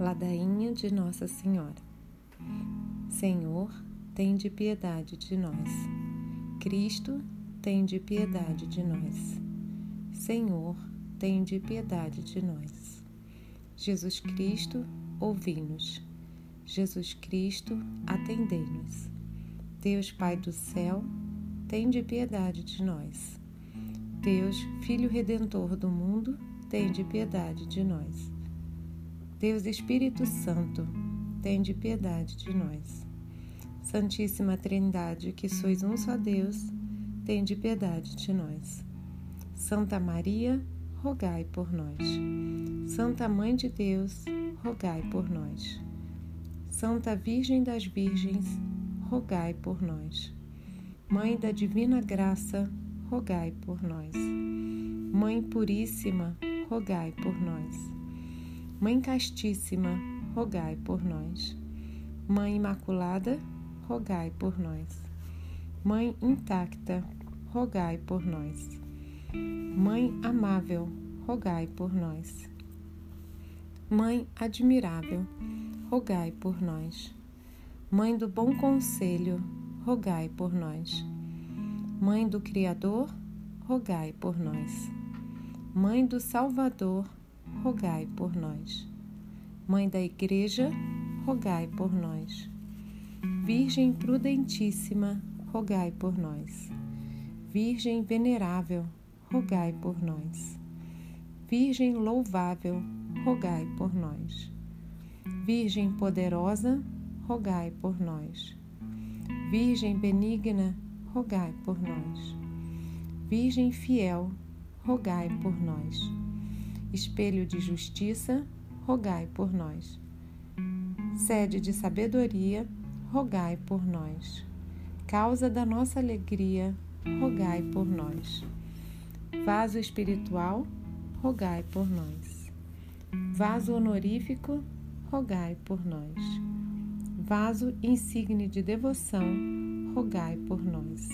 Ladainha de Nossa Senhora. Senhor, tem de piedade de nós. Cristo, tem de piedade de nós. Senhor, tem de piedade de nós. Jesus Cristo, ouvi-nos. Jesus Cristo, atendei-nos. Deus Pai do céu, tem de piedade de nós. Deus, Filho Redentor do mundo, tem de piedade de nós. Deus Espírito Santo, tende piedade de nós. Santíssima Trindade, que sois um só Deus, tende piedade de nós. Santa Maria, rogai por nós. Santa Mãe de Deus, rogai por nós. Santa Virgem das Virgens, rogai por nós. Mãe da Divina Graça, rogai por nós. Mãe Puríssima, rogai por nós. Mãe Castíssima, rogai por nós. Mãe Imaculada, rogai por nós. Mãe Intacta, rogai por nós. Mãe Amável, rogai por nós. Mãe Admirável, rogai por nós. Mãe do Bom Conselho, rogai por nós. Mãe do Criador, rogai por nós. Mãe do Salvador, rogai por nós. Mãe da Igreja, rogai por nós. Virgem prudentíssima, rogai por nós. Virgem venerável, rogai por nós. Virgem louvável, rogai por nós. Virgem poderosa, rogai por nós. Virgem benigna, rogai por nós. Virgem fiel, rogai por nós espelho de justiça, rogai por nós. Sede de sabedoria, rogai por nós. Causa da nossa alegria, rogai por nós. Vaso espiritual, rogai por nós. Vaso honorífico, rogai por nós. Vaso insigne de devoção, rogai por nós.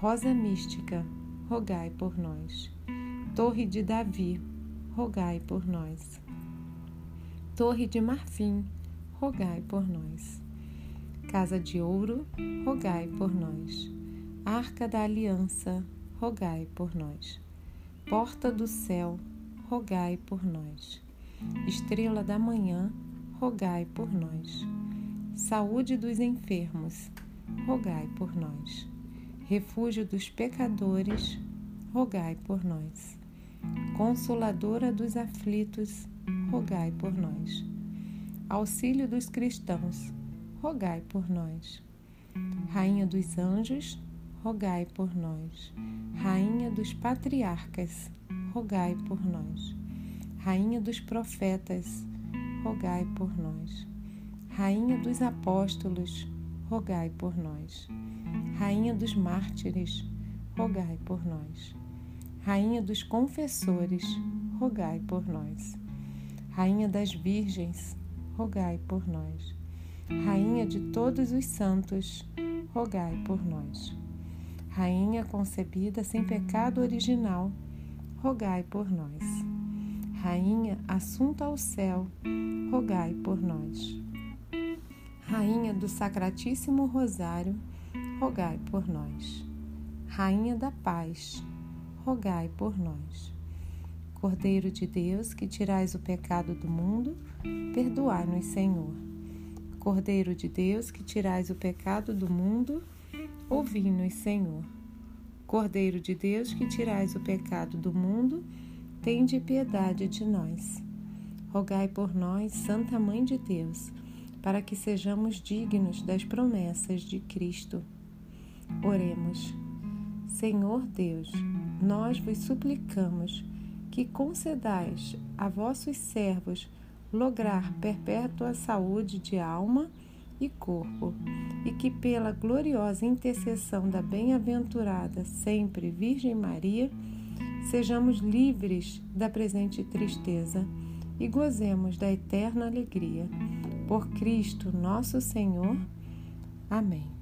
Rosa mística, rogai por nós. Torre de Davi, rogai por nós. Torre de marfim, rogai por nós. Casa de ouro, rogai por nós. Arca da aliança, rogai por nós. Porta do céu, rogai por nós. Estrela da manhã, rogai por nós. Saúde dos enfermos, rogai por nós. Refúgio dos pecadores, rogai por nós. Consoladora dos aflitos, rogai por nós. Auxílio dos cristãos, rogai por nós. Rainha dos anjos, rogai por nós. Rainha dos patriarcas, rogai por nós. Rainha dos profetas, rogai por nós. Rainha dos apóstolos, rogai por nós. Rainha dos mártires, rogai por nós. Rainha dos confessores, rogai por nós. Rainha das virgens, rogai por nós. Rainha de todos os santos, rogai por nós. Rainha concebida sem pecado original, rogai por nós. Rainha assunta ao céu, rogai por nós. Rainha do Sacratíssimo Rosário, rogai por nós. Rainha da Paz, rogai por nós. Cordeiro de Deus, que tirais o pecado do mundo, perdoai-nos, Senhor. Cordeiro de Deus, que tirais o pecado do mundo, ouvi-nos, Senhor. Cordeiro de Deus, que tirais o pecado do mundo, tende piedade de nós. Rogai por nós, Santa Mãe de Deus, para que sejamos dignos das promessas de Cristo. Oremos. Senhor Deus, nós vos suplicamos que concedais a vossos servos lograr perpétua saúde de alma e corpo, e que pela gloriosa intercessão da bem-aventurada sempre Virgem Maria, sejamos livres da presente tristeza e gozemos da eterna alegria. Por Cristo nosso Senhor. Amém.